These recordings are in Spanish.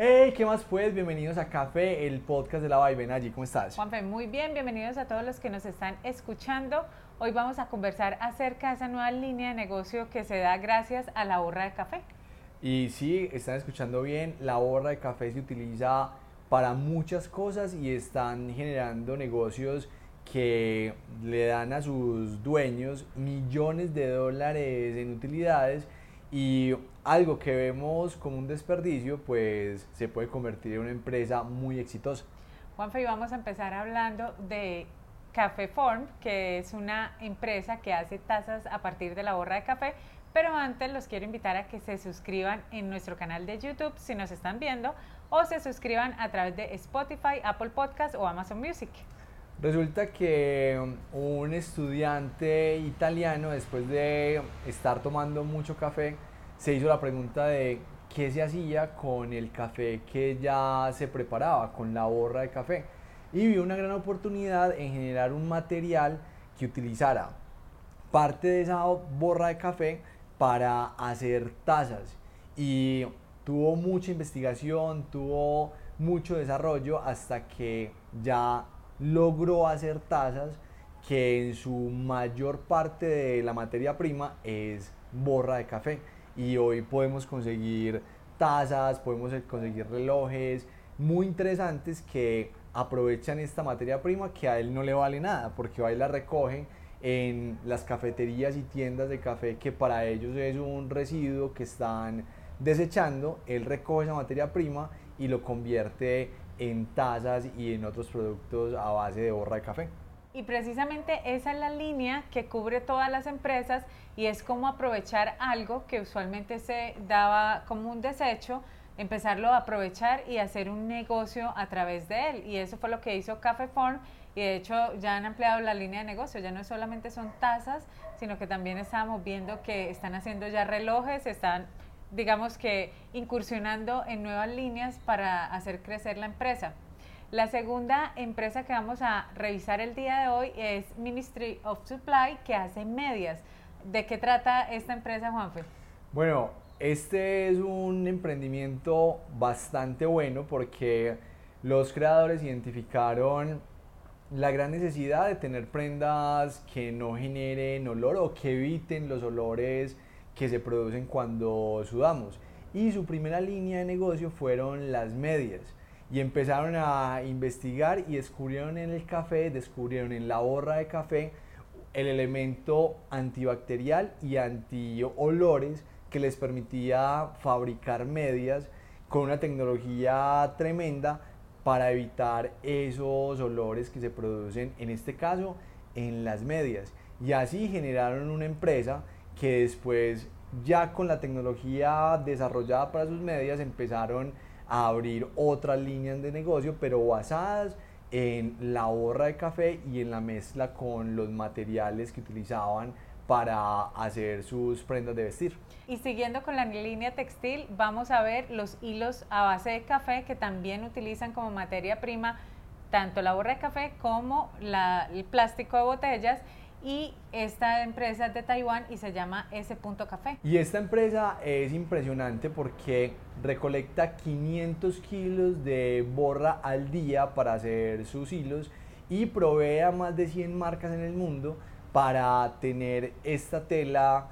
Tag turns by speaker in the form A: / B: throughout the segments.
A: Hey, ¿qué más pues? Bienvenidos a Café, el podcast de la Vaivena. Allí, ¿cómo estás?
B: Juanfe, muy bien, bienvenidos a todos los que nos están escuchando. Hoy vamos a conversar acerca de esa nueva línea de negocio que se da gracias a la borra de café.
A: Y sí, están escuchando bien, la borra de café se utiliza para muchas cosas y están generando negocios que le dan a sus dueños millones de dólares en utilidades y algo que vemos como un desperdicio, pues se puede convertir en una empresa muy exitosa.
B: Juanfe, y vamos a empezar hablando de Café Form, que es una empresa que hace tazas a partir de la borra de café. Pero antes los quiero invitar a que se suscriban en nuestro canal de YouTube si nos están viendo o se suscriban a través de Spotify, Apple Podcast o Amazon Music.
A: Resulta que un estudiante italiano, después de estar tomando mucho café, se hizo la pregunta de qué se hacía con el café que ya se preparaba, con la borra de café. Y vio una gran oportunidad en generar un material que utilizara parte de esa borra de café para hacer tazas. Y tuvo mucha investigación, tuvo mucho desarrollo hasta que ya logró hacer tazas que en su mayor parte de la materia prima es borra de café. Y hoy podemos conseguir tazas, podemos conseguir relojes muy interesantes que aprovechan esta materia prima que a él no le vale nada, porque va y la recoge en las cafeterías y tiendas de café que para ellos es un residuo que están desechando, él recoge esa materia prima y lo convierte en tazas y en otros productos a base de borra de café.
B: Y precisamente esa es la línea que cubre todas las empresas y es como aprovechar algo que usualmente se daba como un desecho, empezarlo a aprovechar y hacer un negocio a través de él. Y eso fue lo que hizo Café Form y de hecho ya han ampliado la línea de negocio, ya no solamente son tazas, sino que también estábamos viendo que están haciendo ya relojes, están digamos que incursionando en nuevas líneas para hacer crecer la empresa. La segunda empresa que vamos a revisar el día de hoy es Ministry of Supply, que hace medias. ¿De qué trata esta empresa, Juanfe?
A: Bueno, este es un emprendimiento bastante bueno porque los creadores identificaron la gran necesidad de tener prendas que no generen olor o que eviten los olores que se producen cuando sudamos. Y su primera línea de negocio fueron las medias. Y empezaron a investigar y descubrieron en el café, descubrieron en la borra de café el elemento antibacterial y anti-olores que les permitía fabricar medias con una tecnología tremenda para evitar esos olores que se producen, en este caso, en las medias. Y así generaron una empresa que después ya con la tecnología desarrollada para sus medias empezaron a abrir otras líneas de negocio, pero basadas en la borra de café y en la mezcla con los materiales que utilizaban para hacer sus prendas de vestir.
B: Y siguiendo con la línea textil, vamos a ver los hilos a base de café que también utilizan como materia prima tanto la borra de café como el plástico de botellas y esta empresa es de Taiwán y se llama S. Café.
A: Y esta empresa es impresionante porque recolecta 500 kilos de borra al día para hacer sus hilos y provee a más de 100 marcas en el mundo para tener esta tela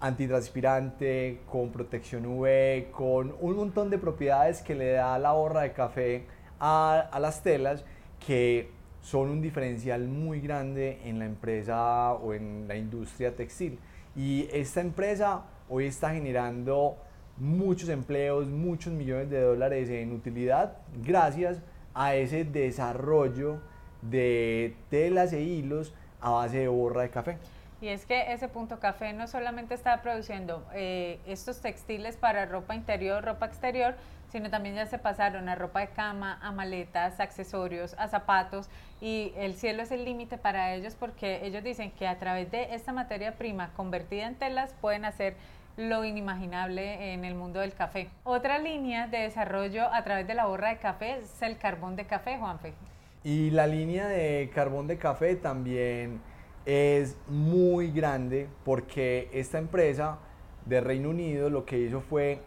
A: antitranspirante, con protección UV, con un montón de propiedades que le da la borra de café a, a las telas que son un diferencial muy grande en la empresa o en la industria textil. Y esta empresa hoy está generando muchos empleos, muchos millones de dólares en utilidad gracias a ese desarrollo de telas e hilos a base de borra de café.
B: Y es que ese punto café no solamente está produciendo eh, estos textiles para ropa interior, ropa exterior, sino también ya se pasaron a ropa de cama, a maletas, accesorios, a zapatos y el cielo es el límite para ellos porque ellos dicen que a través de esta materia prima convertida en telas pueden hacer lo inimaginable en el mundo del café. Otra línea de desarrollo a través de la borra de café es el carbón de café, Juanfe.
A: Y la línea de carbón de café también es muy grande porque esta empresa de Reino Unido lo que hizo fue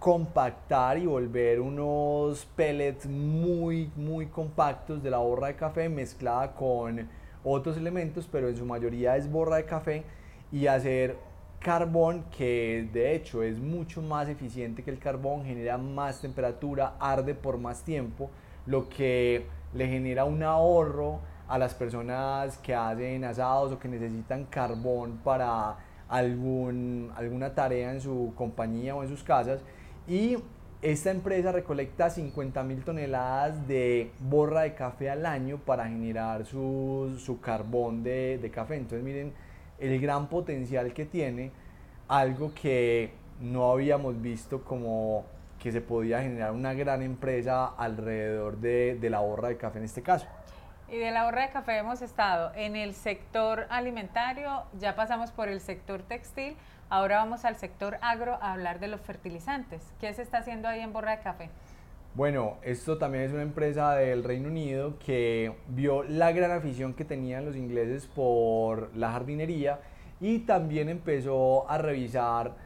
A: compactar y volver unos pellets muy, muy compactos de la borra de café mezclada con otros elementos, pero en su mayoría es borra de café y hacer carbón que de hecho es mucho más eficiente que el carbón, genera más temperatura, arde por más tiempo, lo que le genera un ahorro a las personas que hacen asados o que necesitan carbón para algún, alguna tarea en su compañía o en sus casas. Y esta empresa recolecta 50 mil toneladas de borra de café al año para generar su, su carbón de, de, café. Entonces miren el gran potencial que tiene, algo que no habíamos visto como que se podía generar una gran empresa alrededor de, de la borra de café en este caso.
B: Y de la borra de café hemos estado en el sector alimentario, ya pasamos por el sector textil, ahora vamos al sector agro a hablar de los fertilizantes. ¿Qué se está haciendo ahí en borra de café?
A: Bueno, esto también es una empresa del Reino Unido que vio la gran afición que tenían los ingleses por la jardinería y también empezó a revisar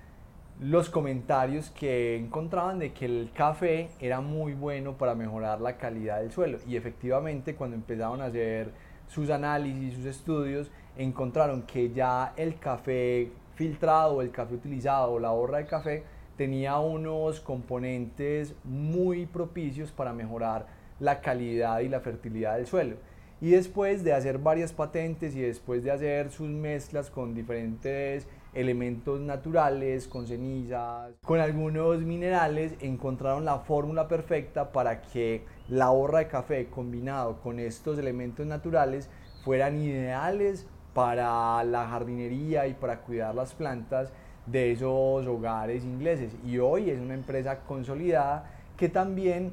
A: los comentarios que encontraban de que el café era muy bueno para mejorar la calidad del suelo. Y efectivamente cuando empezaron a hacer sus análisis, sus estudios, encontraron que ya el café filtrado, el café utilizado, la borra de café, tenía unos componentes muy propicios para mejorar la calidad y la fertilidad del suelo. Y después de hacer varias patentes y después de hacer sus mezclas con diferentes elementos naturales, con cenizas, con algunos minerales, encontraron la fórmula perfecta para que la borra de café combinado con estos elementos naturales fueran ideales para la jardinería y para cuidar las plantas de esos hogares ingleses. Y hoy es una empresa consolidada que también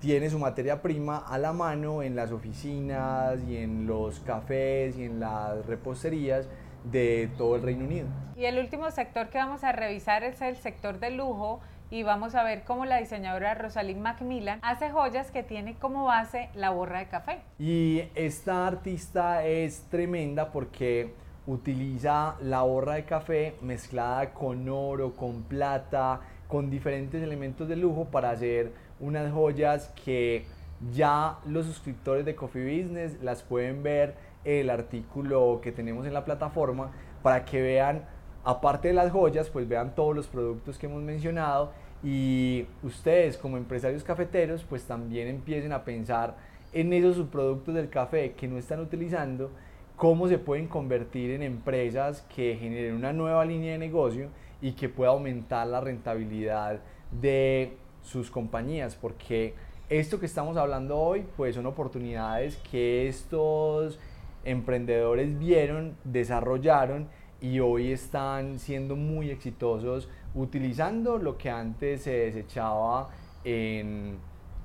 A: tiene su materia prima a la mano en las oficinas y en los cafés y en las reposterías de todo el Reino Unido.
B: Y el último sector que vamos a revisar es el sector de lujo y vamos a ver cómo la diseñadora Rosalind Macmillan hace joyas que tiene como base la borra de café.
A: Y esta artista es tremenda porque utiliza la borra de café mezclada con oro, con plata, con diferentes elementos de lujo para hacer unas joyas que ya los suscriptores de Coffee Business las pueden ver el artículo que tenemos en la plataforma para que vean, aparte de las joyas, pues vean todos los productos que hemos mencionado y ustedes como empresarios cafeteros pues también empiecen a pensar en esos subproductos del café que no están utilizando, cómo se pueden convertir en empresas que generen una nueva línea de negocio y que pueda aumentar la rentabilidad de sus compañías, porque esto que estamos hablando hoy pues son oportunidades que estos emprendedores vieron, desarrollaron y hoy están siendo muy exitosos utilizando lo que antes se desechaba en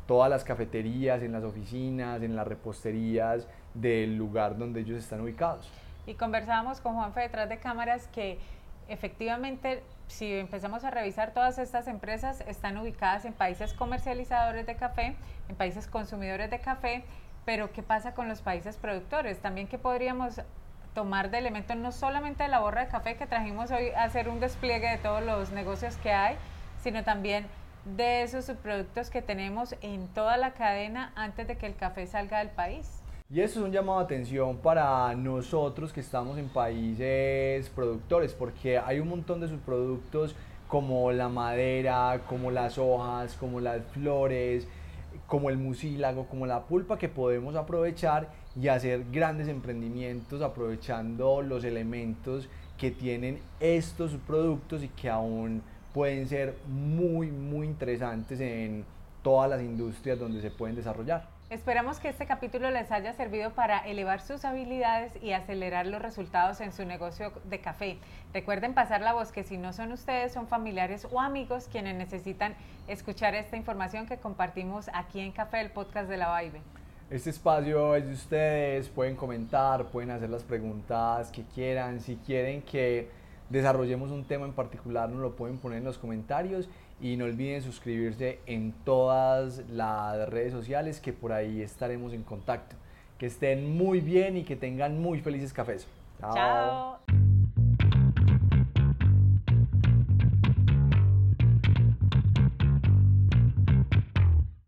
A: todas las cafeterías, en las oficinas, en las reposterías del lugar donde ellos están ubicados.
B: Y conversábamos con Juanfe detrás de cámaras que efectivamente si empezamos a revisar todas estas empresas están ubicadas en países comercializadores de café, en países consumidores de café pero ¿qué pasa con los países productores? También que podríamos tomar de elementos no solamente de la borra de café que trajimos hoy hacer un despliegue de todos los negocios que hay, sino también de esos subproductos que tenemos en toda la cadena antes de que el café salga del país.
A: Y eso es un llamado de atención para nosotros que estamos en países productores, porque hay un montón de subproductos como la madera, como las hojas, como las flores, como el mucílago, como la pulpa que podemos aprovechar y hacer grandes emprendimientos aprovechando los elementos que tienen estos productos y que aún pueden ser muy, muy interesantes en todas las industrias donde se pueden desarrollar.
B: Esperamos que este capítulo les haya servido para elevar sus habilidades y acelerar los resultados en su negocio de café. Recuerden pasar la voz que si no son ustedes, son familiares o amigos quienes necesitan escuchar esta información que compartimos aquí en Café, el podcast de la Vibe.
A: Este espacio es de ustedes, pueden comentar, pueden hacer las preguntas que quieran, si quieren que desarrollemos un tema en particular nos lo pueden poner en los comentarios y no olviden suscribirse en todas las redes sociales que por ahí estaremos en contacto. Que estén muy bien y que tengan muy felices cafés.
B: Chao.